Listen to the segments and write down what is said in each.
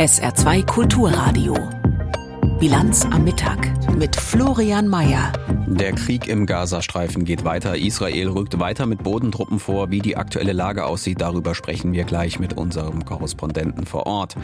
SR2 Kulturradio. Bilanz am Mittag mit Florian Mayer. Der Krieg im Gazastreifen geht weiter. Israel rückt weiter mit Bodentruppen vor. Wie die aktuelle Lage aussieht, darüber sprechen wir gleich mit unserem Korrespondenten vor Ort.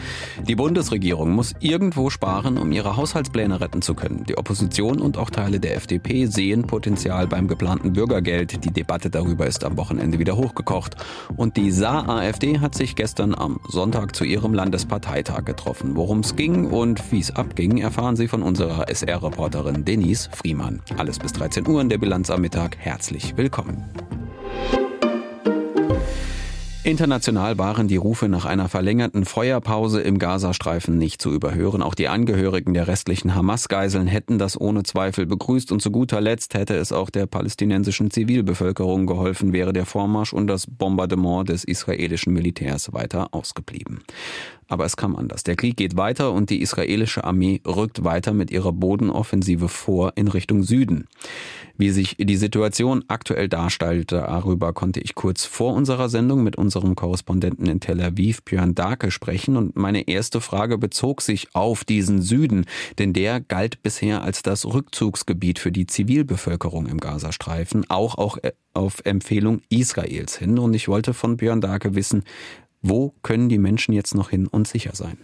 Die Bundesregierung muss irgendwo sparen, um ihre Haushaltspläne retten zu können. Die Opposition und auch Teile der FDP sehen Potenzial beim geplanten Bürgergeld. Die Debatte darüber ist am Wochenende wieder hochgekocht. Und die Saar-AfD hat sich gestern am Sonntag zu ihrem Landesparteitag getroffen. Worum es ging und wie es abging, erfahren Sie von unserer SR-Reporterin Denise Friemann. Alles bis 13 Uhr in der Bilanz am Mittag. Herzlich willkommen. International waren die Rufe nach einer verlängerten Feuerpause im Gazastreifen nicht zu überhören. Auch die Angehörigen der restlichen Hamas-Geiseln hätten das ohne Zweifel begrüßt und zu guter Letzt hätte es auch der palästinensischen Zivilbevölkerung geholfen, wäre der Vormarsch und das Bombardement des israelischen Militärs weiter ausgeblieben. Aber es kam anders. Der Krieg geht weiter und die israelische Armee rückt weiter mit ihrer Bodenoffensive vor in Richtung Süden. Wie sich die Situation aktuell darstellt, darüber konnte ich kurz vor unserer Sendung mit unserem Korrespondenten in Tel Aviv, Björn Darke, sprechen. Und meine erste Frage bezog sich auf diesen Süden, denn der galt bisher als das Rückzugsgebiet für die Zivilbevölkerung im Gazastreifen, auch, auch äh, auf Empfehlung Israels hin. Und ich wollte von Björn Darke wissen, wo können die Menschen jetzt noch hin und sicher sein?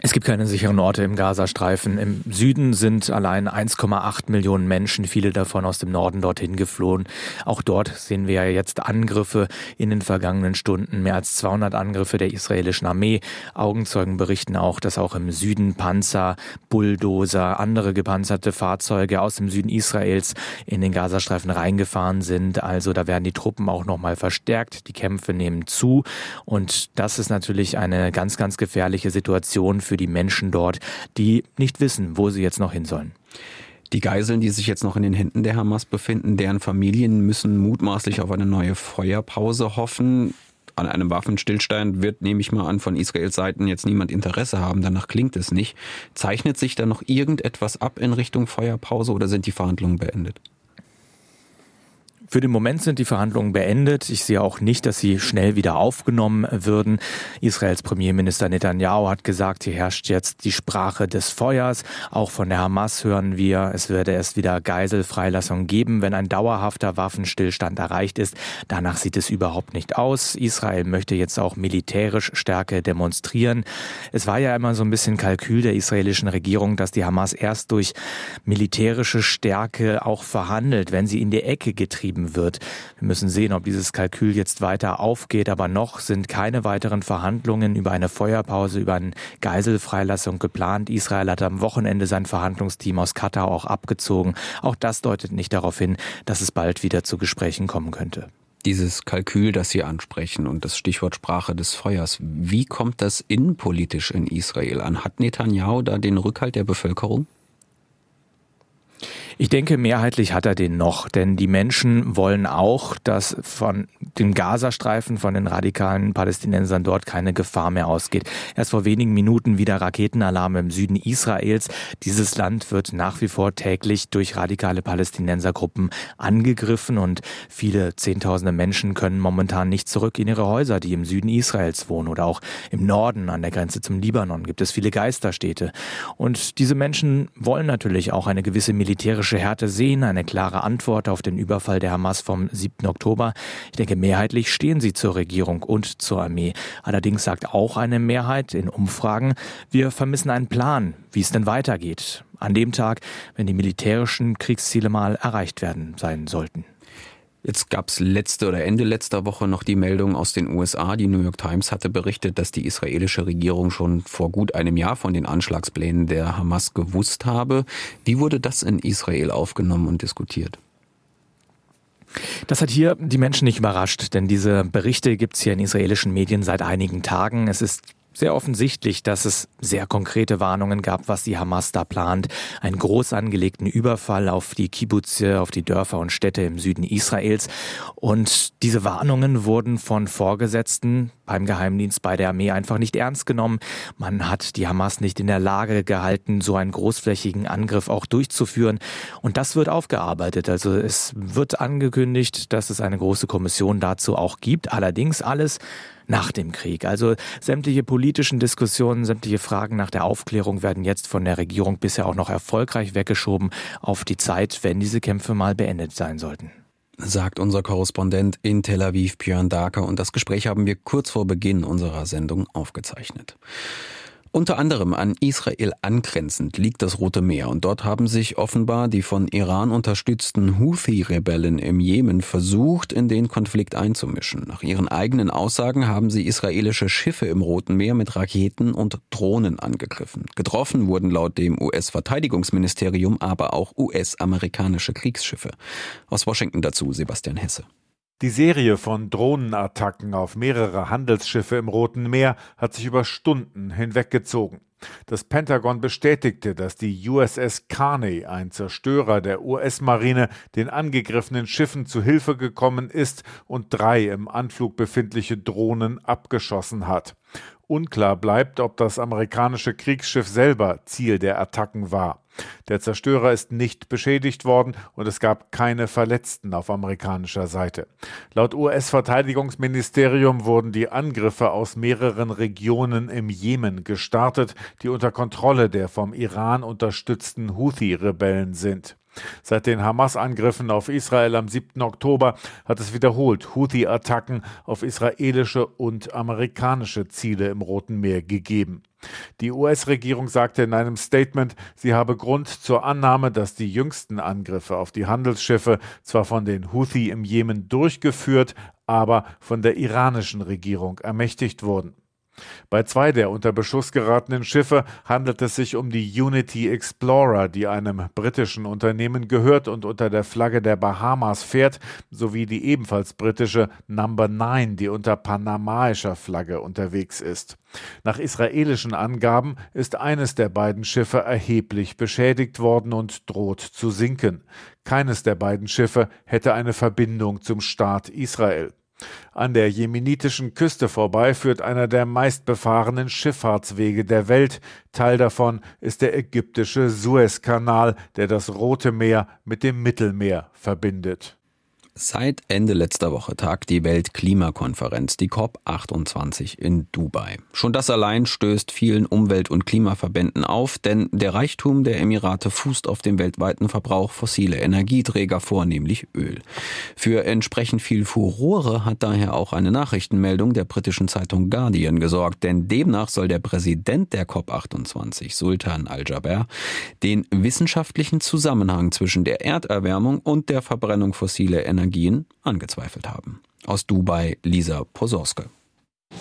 Es gibt keine sicheren Orte im Gazastreifen. Im Süden sind allein 1,8 Millionen Menschen, viele davon aus dem Norden dorthin geflohen. Auch dort sehen wir jetzt Angriffe in den vergangenen Stunden, mehr als 200 Angriffe der israelischen Armee. Augenzeugen berichten auch, dass auch im Süden Panzer, Bulldozer, andere gepanzerte Fahrzeuge aus dem Süden Israels in den Gazastreifen reingefahren sind. Also da werden die Truppen auch nochmal verstärkt. Die Kämpfe nehmen zu. Und das ist natürlich eine ganz, ganz gefährliche Situation für die Menschen dort, die nicht wissen, wo sie jetzt noch hin sollen. Die Geiseln, die sich jetzt noch in den Händen der Hamas befinden, deren Familien müssen mutmaßlich auf eine neue Feuerpause hoffen. An einem Waffenstillstand wird, nehme ich mal an, von Israels Seiten jetzt niemand Interesse haben. Danach klingt es nicht. Zeichnet sich da noch irgendetwas ab in Richtung Feuerpause oder sind die Verhandlungen beendet? Für den Moment sind die Verhandlungen beendet. Ich sehe auch nicht, dass sie schnell wieder aufgenommen würden. Israels Premierminister Netanyahu hat gesagt, hier herrscht jetzt die Sprache des Feuers. Auch von der Hamas hören wir, es werde erst wieder Geiselfreilassung geben, wenn ein dauerhafter Waffenstillstand erreicht ist. Danach sieht es überhaupt nicht aus. Israel möchte jetzt auch militärisch Stärke demonstrieren. Es war ja immer so ein bisschen Kalkül der israelischen Regierung, dass die Hamas erst durch militärische Stärke auch verhandelt, wenn sie in die Ecke getrieben bleiben wird. Wir müssen sehen, ob dieses Kalkül jetzt weiter aufgeht, aber noch sind keine weiteren Verhandlungen über eine Feuerpause, über eine Geiselfreilassung geplant. Israel hat am Wochenende sein Verhandlungsteam aus Katar auch abgezogen. Auch das deutet nicht darauf hin, dass es bald wieder zu Gesprächen kommen könnte dieses Kalkül, das Sie ansprechen und das Stichwort Sprache des Feuers. Wie kommt das innenpolitisch in Israel an? Hat Netanyahu da den Rückhalt der Bevölkerung? Ich denke, mehrheitlich hat er den noch, denn die Menschen wollen auch, dass von dem Gazastreifen, von den radikalen Palästinensern dort keine Gefahr mehr ausgeht. Erst vor wenigen Minuten wieder Raketenalarm im Süden Israels. Dieses Land wird nach wie vor täglich durch radikale Palästinensergruppen angegriffen und viele Zehntausende Menschen können momentan nicht zurück in ihre Häuser, die im Süden Israels wohnen oder auch im Norden an der Grenze zum Libanon gibt es viele Geisterstädte. Und diese Menschen wollen natürlich auch eine gewisse militärische militärische Härte sehen, eine klare Antwort auf den Überfall der Hamas vom 7. Oktober. Ich denke, mehrheitlich stehen sie zur Regierung und zur Armee. Allerdings sagt auch eine Mehrheit in Umfragen, wir vermissen einen Plan, wie es denn weitergeht. An dem Tag, wenn die militärischen Kriegsziele mal erreicht werden sein sollten. Jetzt gab es letzte oder Ende letzter Woche noch die Meldung aus den USA. Die New York Times hatte berichtet, dass die israelische Regierung schon vor gut einem Jahr von den Anschlagsplänen der Hamas gewusst habe. Wie wurde das in Israel aufgenommen und diskutiert? Das hat hier die Menschen nicht überrascht, denn diese Berichte gibt es hier in israelischen Medien seit einigen Tagen. Es ist sehr offensichtlich, dass es sehr konkrete Warnungen gab, was die Hamas da plant. Einen groß angelegten Überfall auf die Kibbutze, auf die Dörfer und Städte im Süden Israels. Und diese Warnungen wurden von Vorgesetzten beim Geheimdienst, bei der Armee einfach nicht ernst genommen. Man hat die Hamas nicht in der Lage gehalten, so einen großflächigen Angriff auch durchzuführen. Und das wird aufgearbeitet. Also es wird angekündigt, dass es eine große Kommission dazu auch gibt. Allerdings alles nach dem Krieg. Also sämtliche politischen Diskussionen, sämtliche Fragen nach der Aufklärung werden jetzt von der Regierung bisher auch noch erfolgreich weggeschoben auf die Zeit, wenn diese Kämpfe mal beendet sein sollten sagt unser Korrespondent in Tel Aviv, Björn Darker. Und das Gespräch haben wir kurz vor Beginn unserer Sendung aufgezeichnet. Unter anderem an Israel angrenzend liegt das Rote Meer und dort haben sich offenbar die von Iran unterstützten Houthi-Rebellen im Jemen versucht, in den Konflikt einzumischen. Nach ihren eigenen Aussagen haben sie israelische Schiffe im Roten Meer mit Raketen und Drohnen angegriffen. Getroffen wurden laut dem US-Verteidigungsministerium aber auch US-amerikanische Kriegsschiffe. Aus Washington dazu Sebastian Hesse. Die Serie von Drohnenattacken auf mehrere Handelsschiffe im Roten Meer hat sich über Stunden hinweggezogen. Das Pentagon bestätigte, dass die USS Carney, ein Zerstörer der US-Marine, den angegriffenen Schiffen zu Hilfe gekommen ist und drei im Anflug befindliche Drohnen abgeschossen hat. Unklar bleibt, ob das amerikanische Kriegsschiff selber Ziel der Attacken war. Der Zerstörer ist nicht beschädigt worden und es gab keine Verletzten auf amerikanischer Seite. Laut US-Verteidigungsministerium wurden die Angriffe aus mehreren Regionen im Jemen gestartet, die unter Kontrolle der vom Iran unterstützten Houthi-Rebellen sind. Seit den Hamas-Angriffen auf Israel am 7. Oktober hat es wiederholt Houthi-Attacken auf israelische und amerikanische Ziele im Roten Meer gegeben. Die US-Regierung sagte in einem Statement, sie habe Grund zur Annahme, dass die jüngsten Angriffe auf die Handelsschiffe zwar von den Houthi im Jemen durchgeführt, aber von der iranischen Regierung ermächtigt wurden. Bei zwei der unter Beschuss geratenen Schiffe handelt es sich um die Unity Explorer, die einem britischen Unternehmen gehört und unter der Flagge der Bahamas fährt, sowie die ebenfalls britische Number 9, die unter panamaischer Flagge unterwegs ist. Nach israelischen Angaben ist eines der beiden Schiffe erheblich beschädigt worden und droht zu sinken. Keines der beiden Schiffe hätte eine Verbindung zum Staat Israel. An der jemenitischen Küste vorbei führt einer der meistbefahrenen Schifffahrtswege der Welt. Teil davon ist der ägyptische Suezkanal, der das Rote Meer mit dem Mittelmeer verbindet. Seit Ende letzter Woche tagt die Weltklimakonferenz, die COP28 in Dubai. Schon das allein stößt vielen Umwelt- und Klimaverbänden auf, denn der Reichtum der Emirate fußt auf dem weltweiten Verbrauch fossile Energieträger, vornehmlich Öl. Für entsprechend viel Furore hat daher auch eine Nachrichtenmeldung der britischen Zeitung Guardian gesorgt, denn demnach soll der Präsident der COP28, Sultan Al-Jaber, den wissenschaftlichen Zusammenhang zwischen der Erderwärmung und der Verbrennung fossiler Energien Energien angezweifelt haben. Aus Dubai Lisa Posorske.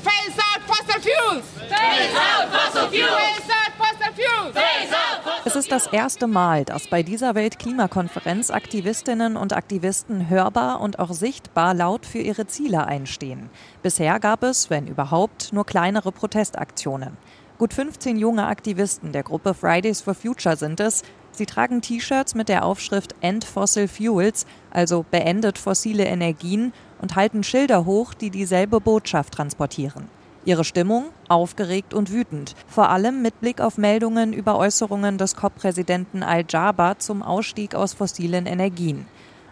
Face out fossil fuels! Face out fossil fuels! Face out fossil fuels! Out es ist das erste Mal, dass bei dieser Weltklimakonferenz Aktivistinnen und Aktivisten hörbar und auch sichtbar laut für ihre Ziele einstehen. Bisher gab es, wenn überhaupt, nur kleinere Protestaktionen. Gut 15 junge Aktivisten der Gruppe Fridays for Future sind es, Sie tragen T-Shirts mit der Aufschrift End Fossil Fuels, also beendet fossile Energien, und halten Schilder hoch, die dieselbe Botschaft transportieren. Ihre Stimmung aufgeregt und wütend, vor allem mit Blick auf Meldungen über Äußerungen des COP-Präsidenten Al-Jaber zum Ausstieg aus fossilen Energien.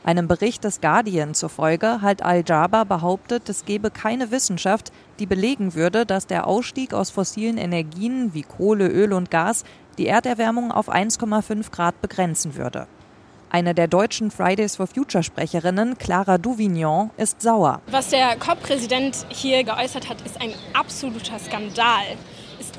Einem Bericht des Guardian zufolge hat Al-Jaber behauptet, es gebe keine Wissenschaft, die belegen würde, dass der Ausstieg aus fossilen Energien wie Kohle, Öl und Gas die Erderwärmung auf 1,5 Grad begrenzen würde. Eine der deutschen Fridays for Future Sprecherinnen, Clara Duvignon, ist sauer. Was der COP-Präsident hier geäußert hat, ist ein absoluter Skandal.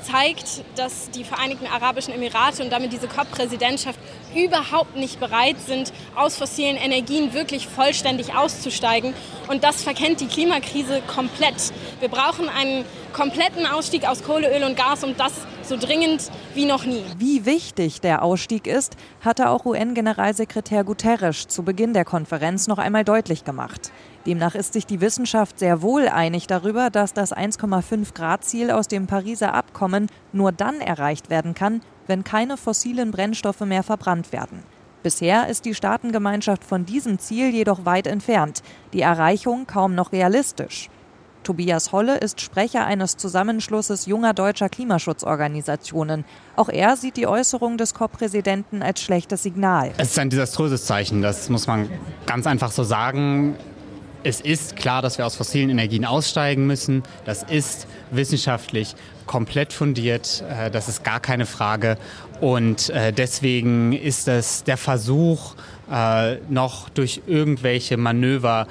Zeigt, dass die Vereinigten Arabischen Emirate und damit diese COP-Präsidentschaft überhaupt nicht bereit sind, aus fossilen Energien wirklich vollständig auszusteigen. Und das verkennt die Klimakrise komplett. Wir brauchen einen kompletten Ausstieg aus Kohle, Öl und Gas und das so dringend wie noch nie. Wie wichtig der Ausstieg ist, hatte auch UN-Generalsekretär Guterres zu Beginn der Konferenz noch einmal deutlich gemacht. Demnach ist sich die Wissenschaft sehr wohl einig darüber, dass das 1,5 Grad Ziel aus dem Pariser Abkommen nur dann erreicht werden kann, wenn keine fossilen Brennstoffe mehr verbrannt werden. Bisher ist die Staatengemeinschaft von diesem Ziel jedoch weit entfernt, die Erreichung kaum noch realistisch. Tobias Holle ist Sprecher eines Zusammenschlusses junger deutscher Klimaschutzorganisationen. Auch er sieht die Äußerung des COP-Präsidenten als schlechtes Signal. Es ist ein desaströses Zeichen, das muss man ganz einfach so sagen. Es ist klar, dass wir aus fossilen Energien aussteigen müssen. Das ist wissenschaftlich komplett fundiert. Äh, das ist gar keine Frage. Und äh, deswegen ist es der Versuch, äh, noch durch irgendwelche Manöver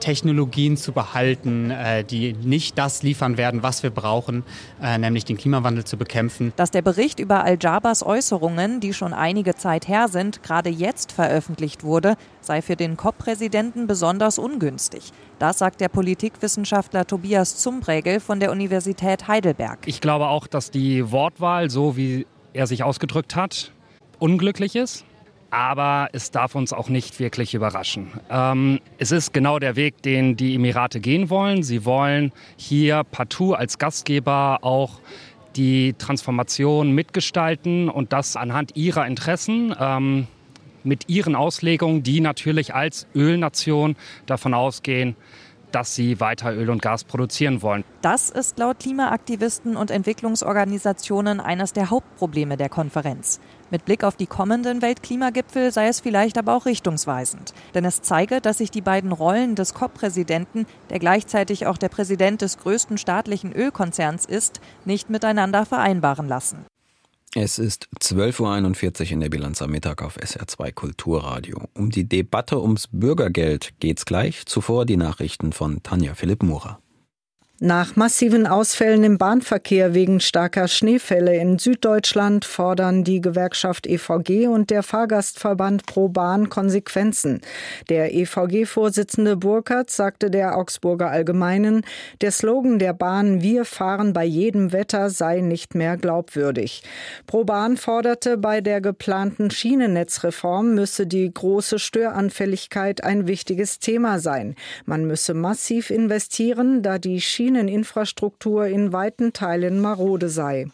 Technologien zu behalten, äh, die nicht das liefern werden, was wir brauchen, äh, nämlich den Klimawandel zu bekämpfen. Dass der Bericht über Al-Jabars Äußerungen, die schon einige Zeit her sind, gerade jetzt veröffentlicht wurde, sei für den COP-Präsidenten besonders ungünstig. Das sagt der Politikwissenschaftler Tobias Zumbregel von der Universität Heidelberg. Ich glaube auch, dass die Wortwahl, so wie er sich ausgedrückt hat, unglücklich ist aber es darf uns auch nicht wirklich überraschen. Ähm, es ist genau der Weg, den die Emirate gehen wollen. Sie wollen hier partout als Gastgeber auch die Transformation mitgestalten und das anhand ihrer Interessen. Ähm, mit ihren Auslegungen, die natürlich als Ölnation davon ausgehen, dass sie weiter Öl und Gas produzieren wollen. Das ist laut Klimaaktivisten und Entwicklungsorganisationen eines der Hauptprobleme der Konferenz. Mit Blick auf die kommenden Weltklimagipfel sei es vielleicht aber auch richtungsweisend. Denn es zeige, dass sich die beiden Rollen des COP-Präsidenten, der gleichzeitig auch der Präsident des größten staatlichen Ölkonzerns ist, nicht miteinander vereinbaren lassen. Es ist 12.41 Uhr in der Bilanz am Mittag auf SR2 Kulturradio. Um die Debatte ums Bürgergeld geht's gleich. Zuvor die Nachrichten von Tanja Philipp Murer. Nach massiven Ausfällen im Bahnverkehr wegen starker Schneefälle in Süddeutschland fordern die Gewerkschaft EVG und der Fahrgastverband Pro Bahn Konsequenzen. Der EVG-Vorsitzende Burkhardt sagte der Augsburger Allgemeinen, der Slogan der Bahn Wir fahren bei jedem Wetter sei nicht mehr glaubwürdig. Pro Bahn forderte, bei der geplanten Schienennetzreform müsse die große Störanfälligkeit ein wichtiges Thema sein. Man müsse massiv investieren, da die Schienen Schieneninfrastruktur in weiten Teilen marode sei.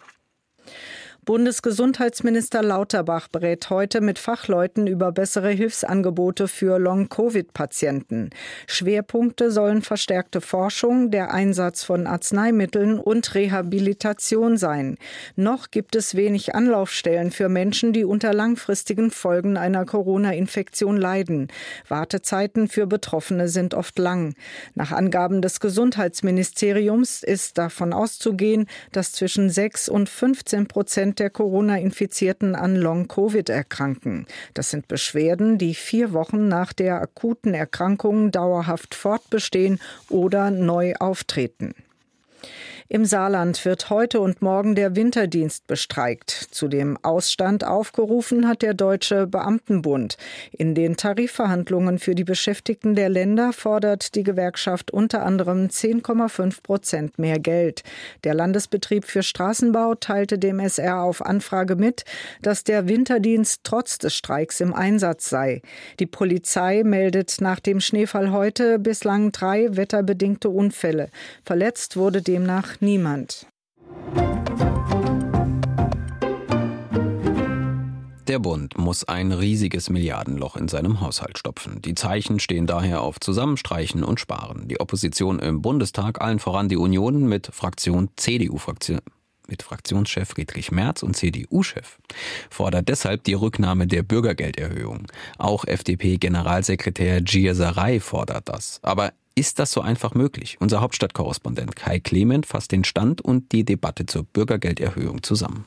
Bundesgesundheitsminister Lauterbach berät heute mit Fachleuten über bessere Hilfsangebote für Long-Covid-Patienten. Schwerpunkte sollen verstärkte Forschung, der Einsatz von Arzneimitteln und Rehabilitation sein. Noch gibt es wenig Anlaufstellen für Menschen, die unter langfristigen Folgen einer Corona-Infektion leiden. Wartezeiten für Betroffene sind oft lang. Nach Angaben des Gesundheitsministeriums ist davon auszugehen, dass zwischen 6 und 15 Prozent Der Corona-Infizierten an Long-Covid erkranken. Das sind Beschwerden, die vier Wochen nach der akuten Erkrankung dauerhaft fortbestehen oder neu auftreten. Im Saarland wird heute und morgen der Winterdienst bestreikt. Zu dem Ausstand aufgerufen hat der Deutsche Beamtenbund. In den Tarifverhandlungen für die Beschäftigten der Länder fordert die Gewerkschaft unter anderem 10,5 Prozent mehr Geld. Der Landesbetrieb für Straßenbau teilte dem SR auf Anfrage mit, dass der Winterdienst trotz des Streiks im Einsatz sei. Die Polizei meldet nach dem Schneefall heute bislang drei wetterbedingte Unfälle. Verletzt wurde demnach niemand. Der Bund muss ein riesiges Milliardenloch in seinem Haushalt stopfen. Die Zeichen stehen daher auf Zusammenstreichen und Sparen. Die Opposition im Bundestag, allen voran die Union mit Fraktion CDU-Fraktion mit Fraktionschef Friedrich Merz und CDU-Chef, fordert deshalb die Rücknahme der Bürgergelderhöhung. Auch FDP-Generalsekretär Gierserei fordert das. Aber ist das so einfach möglich? Unser Hauptstadtkorrespondent Kai Clement fasst den Stand und die Debatte zur Bürgergelderhöhung zusammen.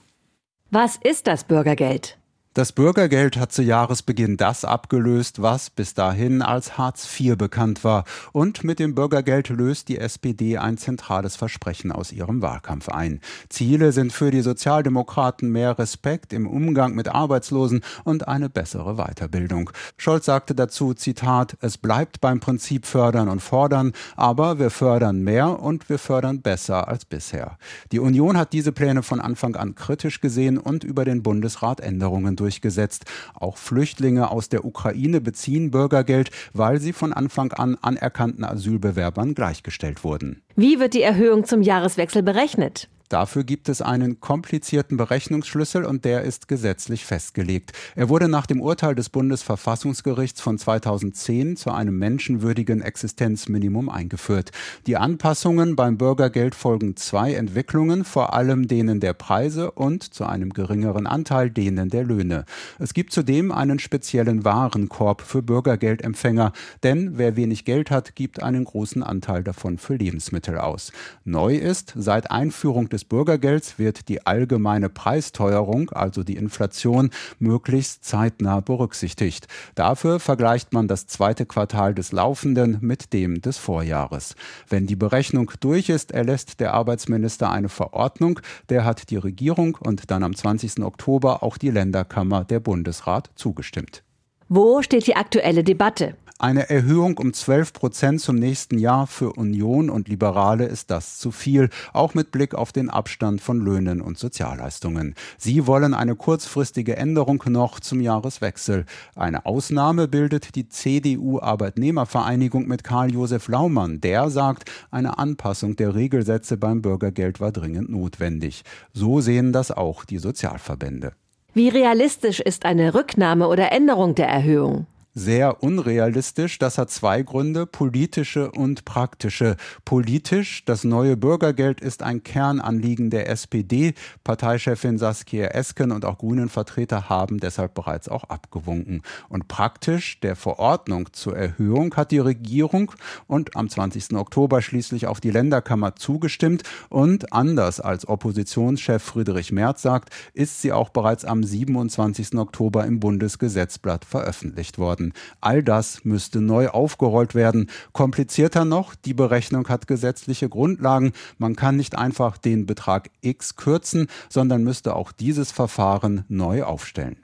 Was ist das Bürgergeld? Das Bürgergeld hat zu Jahresbeginn das abgelöst, was bis dahin als Hartz IV bekannt war. Und mit dem Bürgergeld löst die SPD ein zentrales Versprechen aus ihrem Wahlkampf ein. Ziele sind für die Sozialdemokraten mehr Respekt im Umgang mit Arbeitslosen und eine bessere Weiterbildung. Scholz sagte dazu, Zitat, es bleibt beim Prinzip fördern und fordern, aber wir fördern mehr und wir fördern besser als bisher. Die Union hat diese Pläne von Anfang an kritisch gesehen und über den Bundesrat Änderungen durchgesetzt. Auch Flüchtlinge aus der Ukraine beziehen Bürgergeld, weil sie von Anfang an anerkannten Asylbewerbern gleichgestellt wurden. Wie wird die Erhöhung zum Jahreswechsel berechnet? Dafür gibt es einen komplizierten Berechnungsschlüssel und der ist gesetzlich festgelegt. Er wurde nach dem Urteil des Bundesverfassungsgerichts von 2010 zu einem menschenwürdigen Existenzminimum eingeführt. Die Anpassungen beim Bürgergeld folgen zwei Entwicklungen, vor allem denen der Preise und zu einem geringeren Anteil denen der Löhne. Es gibt zudem einen speziellen Warenkorb für Bürgergeldempfänger, denn wer wenig Geld hat, gibt einen großen Anteil davon für Lebensmittel aus. Neu ist, seit Einführung des Bürgergelds wird die allgemeine Preisteuerung, also die Inflation, möglichst zeitnah berücksichtigt. Dafür vergleicht man das zweite Quartal des laufenden mit dem des Vorjahres. Wenn die Berechnung durch ist, erlässt der Arbeitsminister eine Verordnung, der hat die Regierung und dann am 20. Oktober auch die Länderkammer der Bundesrat zugestimmt. Wo steht die aktuelle Debatte? Eine Erhöhung um 12 Prozent zum nächsten Jahr für Union und Liberale ist das zu viel, auch mit Blick auf den Abstand von Löhnen und Sozialleistungen. Sie wollen eine kurzfristige Änderung noch zum Jahreswechsel. Eine Ausnahme bildet die CDU-Arbeitnehmervereinigung mit Karl-Josef Laumann. Der sagt, eine Anpassung der Regelsätze beim Bürgergeld war dringend notwendig. So sehen das auch die Sozialverbände. Wie realistisch ist eine Rücknahme oder Änderung der Erhöhung? Sehr unrealistisch. Das hat zwei Gründe, politische und praktische. Politisch, das neue Bürgergeld ist ein Kernanliegen der SPD. Parteichefin Saskia Esken und auch Grünen-Vertreter haben deshalb bereits auch abgewunken. Und praktisch, der Verordnung zur Erhöhung hat die Regierung und am 20. Oktober schließlich auch die Länderkammer zugestimmt. Und anders als Oppositionschef Friedrich Merz sagt, ist sie auch bereits am 27. Oktober im Bundesgesetzblatt veröffentlicht worden. All das müsste neu aufgerollt werden. Komplizierter noch, die Berechnung hat gesetzliche Grundlagen. Man kann nicht einfach den Betrag X kürzen, sondern müsste auch dieses Verfahren neu aufstellen.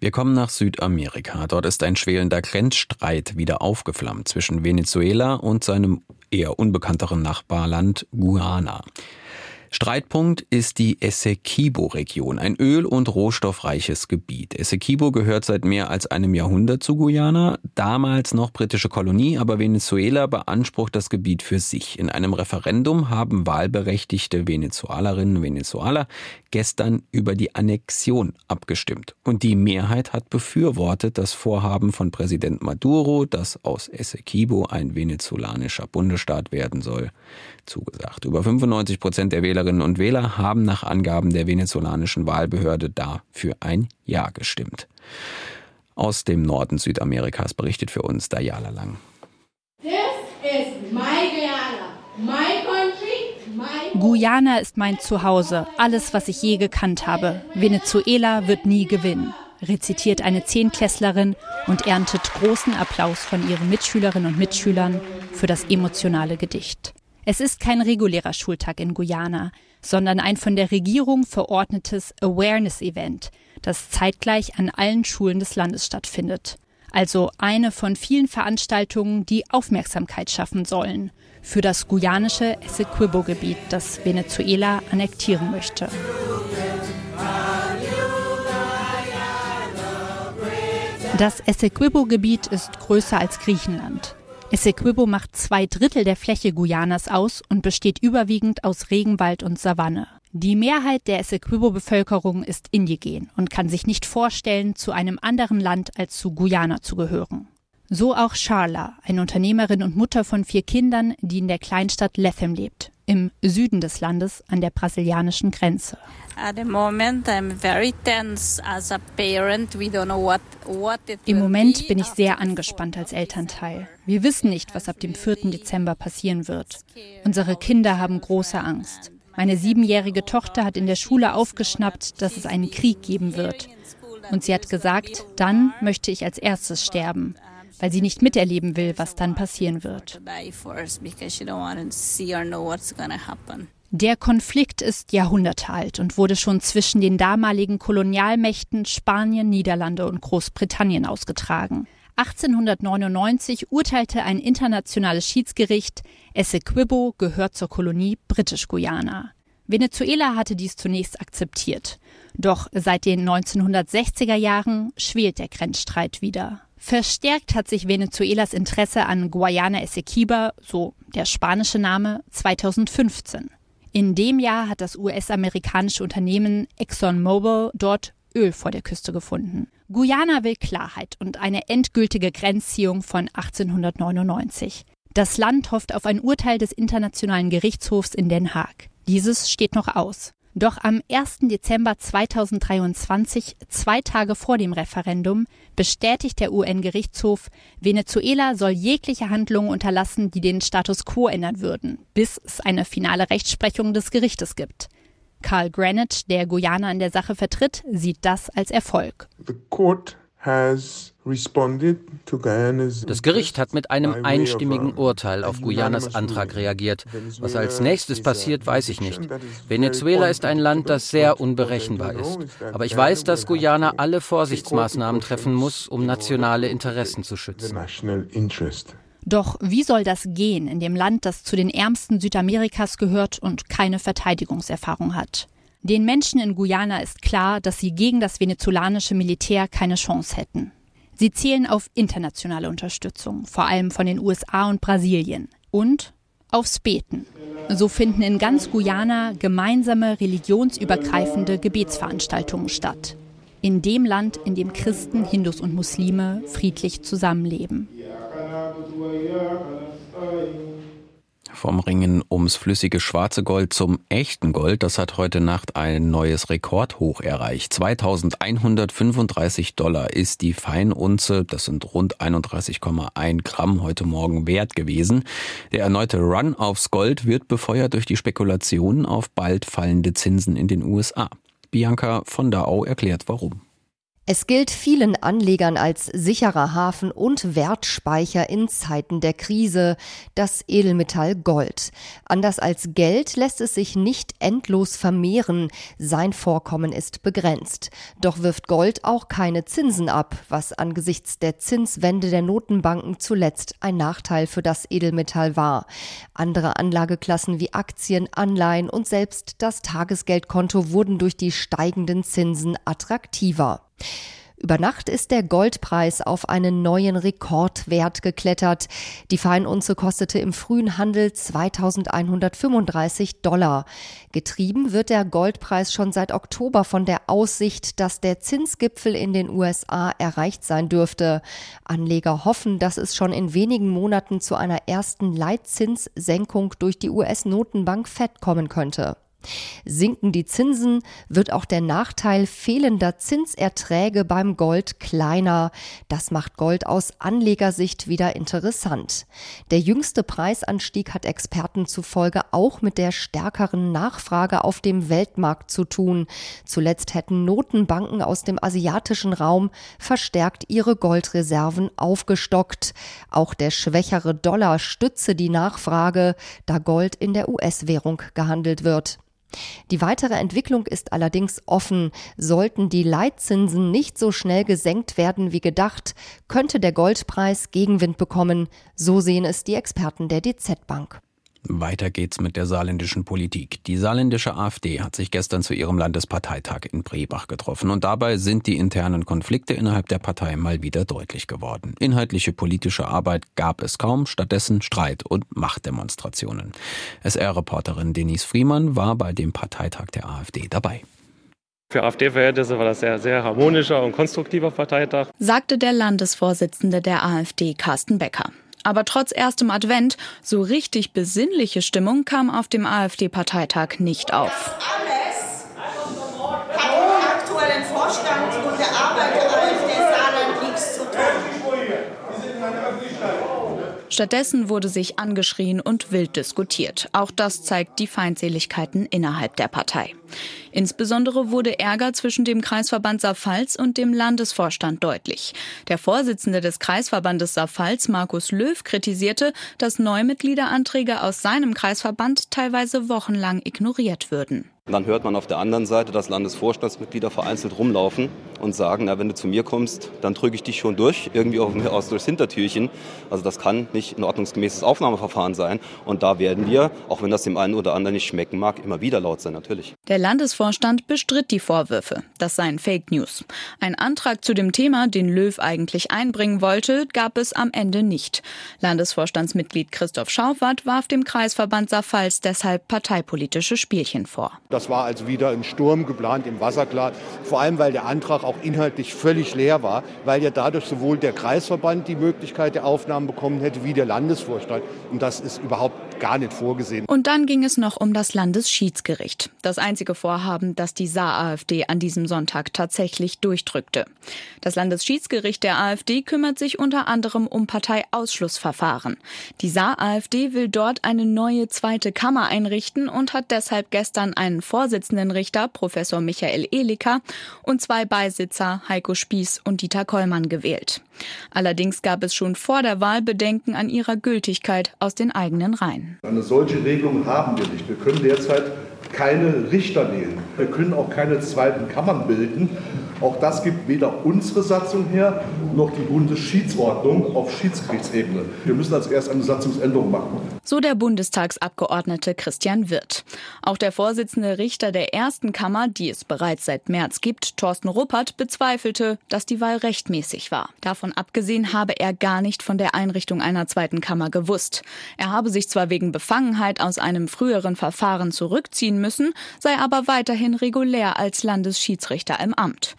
Wir kommen nach Südamerika. Dort ist ein schwelender Grenzstreit wieder aufgeflammt zwischen Venezuela und seinem eher unbekannteren Nachbarland Guyana. Streitpunkt ist die Essequibo-Region, ein öl- und rohstoffreiches Gebiet. Essequibo gehört seit mehr als einem Jahrhundert zu Guyana, damals noch britische Kolonie, aber Venezuela beansprucht das Gebiet für sich. In einem Referendum haben wahlberechtigte Venezuelerinnen und Venezueler gestern über die Annexion abgestimmt. Und die Mehrheit hat befürwortet das Vorhaben von Präsident Maduro, dass aus Essequibo ein venezolanischer Bundesstaat werden soll, zugesagt. Über 95 Prozent der Wähler Wählerinnen und Wähler haben nach Angaben der venezolanischen Wahlbehörde dafür ein Ja gestimmt. Aus dem Norden Südamerikas berichtet für uns Dayala Lang. Guyana ist mein Zuhause, alles, was ich je gekannt habe. Venezuela wird nie gewinnen, rezitiert eine Zehnklässlerin und erntet großen Applaus von ihren Mitschülerinnen und Mitschülern für das emotionale Gedicht. Es ist kein regulärer Schultag in Guyana, sondern ein von der Regierung verordnetes Awareness-Event, das zeitgleich an allen Schulen des Landes stattfindet. Also eine von vielen Veranstaltungen, die Aufmerksamkeit schaffen sollen für das guyanische Essequibo-Gebiet, das Venezuela annektieren möchte. Das Essequibo-Gebiet ist größer als Griechenland. Essequibo macht zwei Drittel der Fläche Guyanas aus und besteht überwiegend aus Regenwald und Savanne. Die Mehrheit der Essequibo-Bevölkerung ist indigen und kann sich nicht vorstellen, zu einem anderen Land als zu Guyana zu gehören. So auch Charla, eine Unternehmerin und Mutter von vier Kindern, die in der Kleinstadt Lethem lebt, im Süden des Landes an der brasilianischen Grenze. Im Moment bin ich sehr angespannt als Elternteil. Wir wissen nicht, was ab dem 4. Dezember passieren wird. Unsere Kinder haben große Angst. Meine siebenjährige Tochter hat in der Schule aufgeschnappt, dass es einen Krieg geben wird. Und sie hat gesagt, dann möchte ich als erstes sterben, weil sie nicht miterleben will, was dann passieren wird. Der Konflikt ist jahrhundertealt und wurde schon zwischen den damaligen Kolonialmächten Spanien, Niederlande und Großbritannien ausgetragen. 1899 urteilte ein internationales Schiedsgericht, Essequibo gehört zur Kolonie Britisch-Guyana. Venezuela hatte dies zunächst akzeptiert. Doch seit den 1960er Jahren schwelt der Grenzstreit wieder. Verstärkt hat sich Venezuelas Interesse an Guayana Essequiba, so der spanische Name, 2015. In dem Jahr hat das US-amerikanische Unternehmen ExxonMobil dort Öl vor der Küste gefunden. Guyana will Klarheit und eine endgültige Grenzziehung von 1899. Das Land hofft auf ein Urteil des Internationalen Gerichtshofs in Den Haag. Dieses steht noch aus. Doch am 1. Dezember 2023, zwei Tage vor dem Referendum, bestätigt der UN-Gerichtshof, Venezuela soll jegliche Handlungen unterlassen, die den Status quo ändern würden, bis es eine finale Rechtsprechung des Gerichtes gibt. Carl Greenwich, der Guyana in der Sache vertritt, sieht das als Erfolg. The court das Gericht hat mit einem einstimmigen Urteil auf Guyanas Antrag reagiert. Was als nächstes passiert, weiß ich nicht. Venezuela ist ein Land, das sehr unberechenbar ist. Aber ich weiß, dass Guyana alle Vorsichtsmaßnahmen treffen muss, um nationale Interessen zu schützen. Doch wie soll das gehen in dem Land, das zu den ärmsten Südamerikas gehört und keine Verteidigungserfahrung hat? Den Menschen in Guyana ist klar, dass sie gegen das venezolanische Militär keine Chance hätten. Sie zählen auf internationale Unterstützung, vor allem von den USA und Brasilien. Und aufs Beten. So finden in ganz Guyana gemeinsame religionsübergreifende Gebetsveranstaltungen statt. In dem Land, in dem Christen, Hindus und Muslime friedlich zusammenleben. Vom Ringen ums flüssige schwarze Gold zum echten Gold, das hat heute Nacht ein neues Rekordhoch erreicht. 2135 Dollar ist die Feinunze, das sind rund 31,1 Gramm heute Morgen wert gewesen. Der erneute Run aufs Gold wird befeuert durch die Spekulationen auf bald fallende Zinsen in den USA. Bianca von der Au erklärt warum. Es gilt vielen Anlegern als sicherer Hafen und Wertspeicher in Zeiten der Krise, das Edelmetall Gold. Anders als Geld lässt es sich nicht endlos vermehren, sein Vorkommen ist begrenzt. Doch wirft Gold auch keine Zinsen ab, was angesichts der Zinswende der Notenbanken zuletzt ein Nachteil für das Edelmetall war. Andere Anlageklassen wie Aktien, Anleihen und selbst das Tagesgeldkonto wurden durch die steigenden Zinsen attraktiver. Über Nacht ist der Goldpreis auf einen neuen Rekordwert geklettert. Die Feinunze kostete im frühen Handel 2135 Dollar. Getrieben wird der Goldpreis schon seit Oktober von der Aussicht, dass der Zinsgipfel in den USA erreicht sein dürfte. Anleger hoffen, dass es schon in wenigen Monaten zu einer ersten Leitzinssenkung durch die US-Notenbank Fed kommen könnte. Sinken die Zinsen, wird auch der Nachteil fehlender Zinserträge beim Gold kleiner. Das macht Gold aus Anlegersicht wieder interessant. Der jüngste Preisanstieg hat Experten zufolge auch mit der stärkeren Nachfrage auf dem Weltmarkt zu tun. Zuletzt hätten Notenbanken aus dem asiatischen Raum verstärkt ihre Goldreserven aufgestockt. Auch der schwächere Dollar stütze die Nachfrage, da Gold in der US-Währung gehandelt wird. Die weitere Entwicklung ist allerdings offen. Sollten die Leitzinsen nicht so schnell gesenkt werden wie gedacht, könnte der Goldpreis Gegenwind bekommen. So sehen es die Experten der DZ Bank. Weiter geht's mit der saarländischen Politik. Die saarländische AfD hat sich gestern zu ihrem Landesparteitag in Brebach getroffen und dabei sind die internen Konflikte innerhalb der Partei mal wieder deutlich geworden. Inhaltliche politische Arbeit gab es kaum, stattdessen Streit und Machtdemonstrationen. SR-Reporterin Denise Friemann war bei dem Parteitag der AfD dabei. Für AfD-Verhältnisse war das sehr, sehr harmonischer und konstruktiver Parteitag, sagte der Landesvorsitzende der AfD, Carsten Becker. Aber trotz erstem Advent, so richtig besinnliche Stimmung kam auf dem AfD-Parteitag nicht auf. Alles hat dem aktuellen Vorstand und der Arbeit der AfD Saarland nichts zu tun. Stattdessen wurde sich angeschrien und wild diskutiert. Auch das zeigt die Feindseligkeiten innerhalb der Partei. Insbesondere wurde Ärger zwischen dem Kreisverband Saarpfalz und dem Landesvorstand deutlich. Der Vorsitzende des Kreisverbandes Saarpfalz, Markus Löw, kritisierte, dass Neumitgliederanträge aus seinem Kreisverband teilweise wochenlang ignoriert würden. Dann hört man auf der anderen Seite, dass Landesvorstandsmitglieder vereinzelt rumlaufen und sagen, na, wenn du zu mir kommst, dann drücke ich dich schon durch, irgendwie auch aus durchs Hintertürchen. Also das kann nicht ein ordnungsgemäßes Aufnahmeverfahren sein. Und da werden wir, auch wenn das dem einen oder anderen nicht schmecken mag, immer wieder laut sein, natürlich. Der Landesvorstand bestritt die Vorwürfe. Das seien Fake News. Ein Antrag zu dem Thema, den Löw eigentlich einbringen wollte, gab es am Ende nicht. Landesvorstandsmitglied Christoph Schaufert warf dem Kreisverband Saarpfalz deshalb parteipolitische Spielchen vor. Das war also wieder ein Sturm geplant im Wasserglas, vor allem weil der Antrag auch inhaltlich völlig leer war, weil ja dadurch sowohl der Kreisverband die Möglichkeit der Aufnahmen bekommen hätte, wie der Landesvorstand. Und das ist überhaupt gar nicht vorgesehen. Und dann ging es noch um das Landesschiedsgericht. Das einzige Vorhaben, das die Saar-AfD an diesem Sonntag tatsächlich durchdrückte. Das Landesschiedsgericht der AfD kümmert sich unter anderem um Parteiausschlussverfahren. Die Saar-AfD will dort eine neue zweite Kammer einrichten und hat deshalb gestern einen Vorsitzenden Richter, Professor Michael Eliker, und zwei Beisitzer, Heiko Spieß und Dieter Kollmann, gewählt. Allerdings gab es schon vor der Wahl Bedenken an ihrer Gültigkeit aus den eigenen Reihen. Eine solche Regelung haben wir nicht. Wir können derzeit keine Richter wählen. Wir können auch keine zweiten Kammern bilden. Auch das gibt weder unsere Satzung her noch die Bundesschiedsordnung auf Schiedsgerichtsebene. Wir müssen als erst eine Satzungsänderung machen. So der Bundestagsabgeordnete Christian Wirth. Auch der Vorsitzende Richter der ersten Kammer, die es bereits seit März gibt, Thorsten Ruppert, bezweifelte, dass die Wahl rechtmäßig war. Davon abgesehen habe er gar nicht von der Einrichtung einer zweiten Kammer gewusst. Er habe sich zwar wegen Befangenheit aus einem früheren Verfahren zurückziehen müssen, sei aber weiterhin regulär als Landesschiedsrichter im Amt.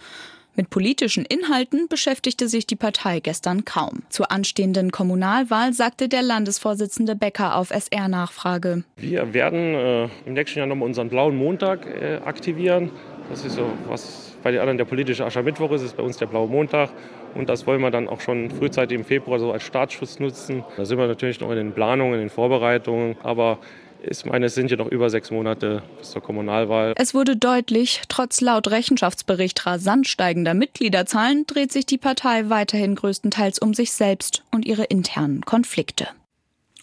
Mit politischen Inhalten beschäftigte sich die Partei gestern kaum. Zur anstehenden Kommunalwahl sagte der Landesvorsitzende Becker auf SR-Nachfrage. Wir werden äh, im nächsten Jahr nochmal unseren blauen Montag äh, aktivieren. Das ist so, was bei den anderen der politische Aschermittwoch ist, ist bei uns der blaue Montag. Und das wollen wir dann auch schon frühzeitig im Februar so als Startschuss nutzen. Da sind wir natürlich noch in den Planungen, in den Vorbereitungen. Aber ich meine, es sind ja noch über sechs Monate bis zur Kommunalwahl. Es wurde deutlich, trotz laut Rechenschaftsbericht rasant steigender Mitgliederzahlen dreht sich die Partei weiterhin größtenteils um sich selbst und ihre internen Konflikte.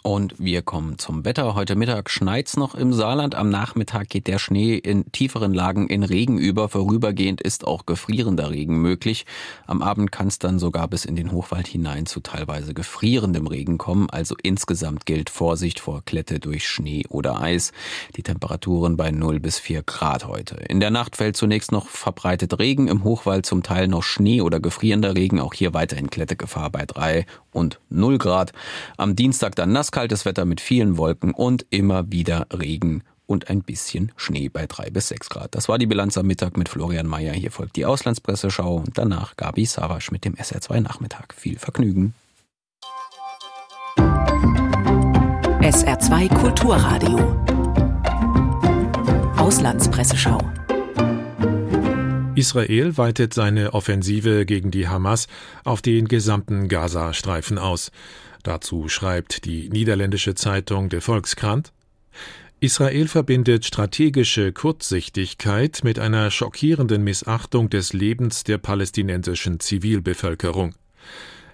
Und wir kommen zum Wetter. Heute Mittag schneit's noch im Saarland. Am Nachmittag geht der Schnee in tieferen Lagen in Regen über. Vorübergehend ist auch gefrierender Regen möglich. Am Abend kann es dann sogar bis in den Hochwald hinein zu teilweise gefrierendem Regen kommen. Also insgesamt gilt Vorsicht vor Klette durch Schnee oder Eis. Die Temperaturen bei 0 bis 4 Grad heute. In der Nacht fällt zunächst noch verbreitet Regen. Im Hochwald zum Teil noch Schnee oder gefrierender Regen. Auch hier weiterhin Klettegefahr bei 3 und 0 Grad. Am Dienstag dann nasskaltes Wetter mit vielen Wolken und immer wieder Regen und ein bisschen Schnee bei 3 bis 6 Grad. Das war die Bilanz am Mittag mit Florian Mayer. Hier folgt die Auslandspresseschau und danach Gabi Savasch mit dem SR2 Nachmittag. Viel Vergnügen. SR2 Kulturradio. Auslandspresseschau. Israel weitet seine Offensive gegen die Hamas auf den gesamten Gazastreifen aus. Dazu schreibt die niederländische Zeitung De Volkskrant Israel verbindet strategische Kurzsichtigkeit mit einer schockierenden Missachtung des Lebens der palästinensischen Zivilbevölkerung.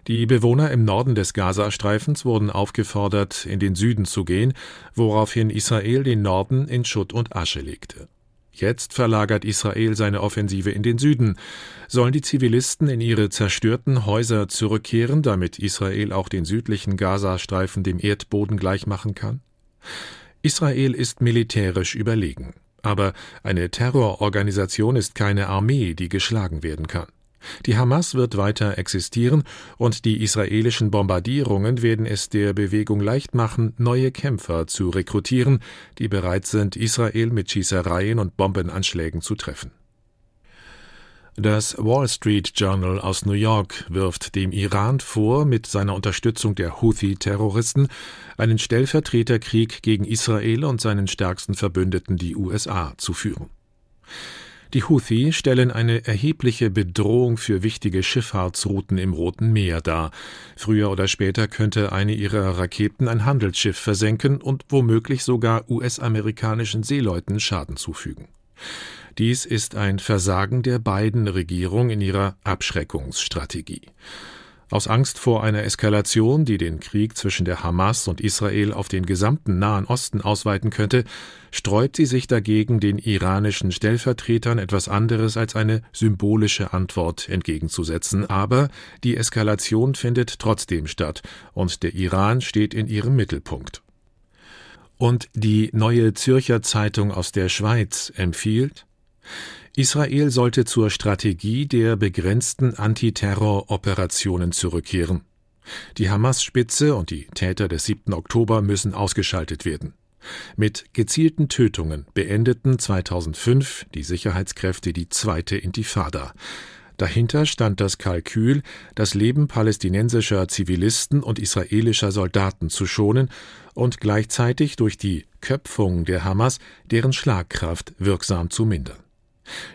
Die Bewohner im Norden des Gazastreifens wurden aufgefordert, in den Süden zu gehen, woraufhin Israel den Norden in Schutt und Asche legte. Jetzt verlagert Israel seine Offensive in den Süden. Sollen die Zivilisten in ihre zerstörten Häuser zurückkehren, damit Israel auch den südlichen Gazastreifen dem Erdboden gleichmachen kann? Israel ist militärisch überlegen. Aber eine Terrororganisation ist keine Armee, die geschlagen werden kann. Die Hamas wird weiter existieren und die israelischen Bombardierungen werden es der Bewegung leicht machen, neue Kämpfer zu rekrutieren, die bereit sind, Israel mit Schießereien und Bombenanschlägen zu treffen. Das Wall Street Journal aus New York wirft dem Iran vor, mit seiner Unterstützung der Houthi-Terroristen einen Stellvertreterkrieg gegen Israel und seinen stärksten Verbündeten, die USA, zu führen. Die Houthi stellen eine erhebliche Bedrohung für wichtige Schifffahrtsrouten im Roten Meer dar. Früher oder später könnte eine ihrer Raketen ein Handelsschiff versenken und womöglich sogar US-amerikanischen Seeleuten Schaden zufügen. Dies ist ein Versagen der beiden Regierung in ihrer Abschreckungsstrategie. Aus Angst vor einer Eskalation, die den Krieg zwischen der Hamas und Israel auf den gesamten Nahen Osten ausweiten könnte, streut sie sich dagegen, den iranischen Stellvertretern etwas anderes als eine symbolische Antwort entgegenzusetzen. Aber die Eskalation findet trotzdem statt, und der Iran steht in ihrem Mittelpunkt. Und die neue Zürcher Zeitung aus der Schweiz empfiehlt, Israel sollte zur Strategie der begrenzten Antiterroroperationen zurückkehren. Die Hamas-Spitze und die Täter des 7. Oktober müssen ausgeschaltet werden. Mit gezielten Tötungen beendeten 2005 die Sicherheitskräfte die zweite Intifada. Dahinter stand das Kalkül, das Leben palästinensischer Zivilisten und israelischer Soldaten zu schonen und gleichzeitig durch die Köpfung der Hamas deren Schlagkraft wirksam zu mindern.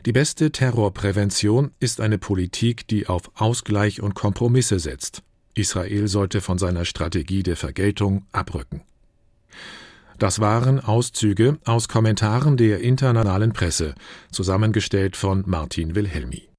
Die beste Terrorprävention ist eine Politik, die auf Ausgleich und Kompromisse setzt. Israel sollte von seiner Strategie der Vergeltung abrücken. Das waren Auszüge aus Kommentaren der internationalen Presse, zusammengestellt von Martin Wilhelmi.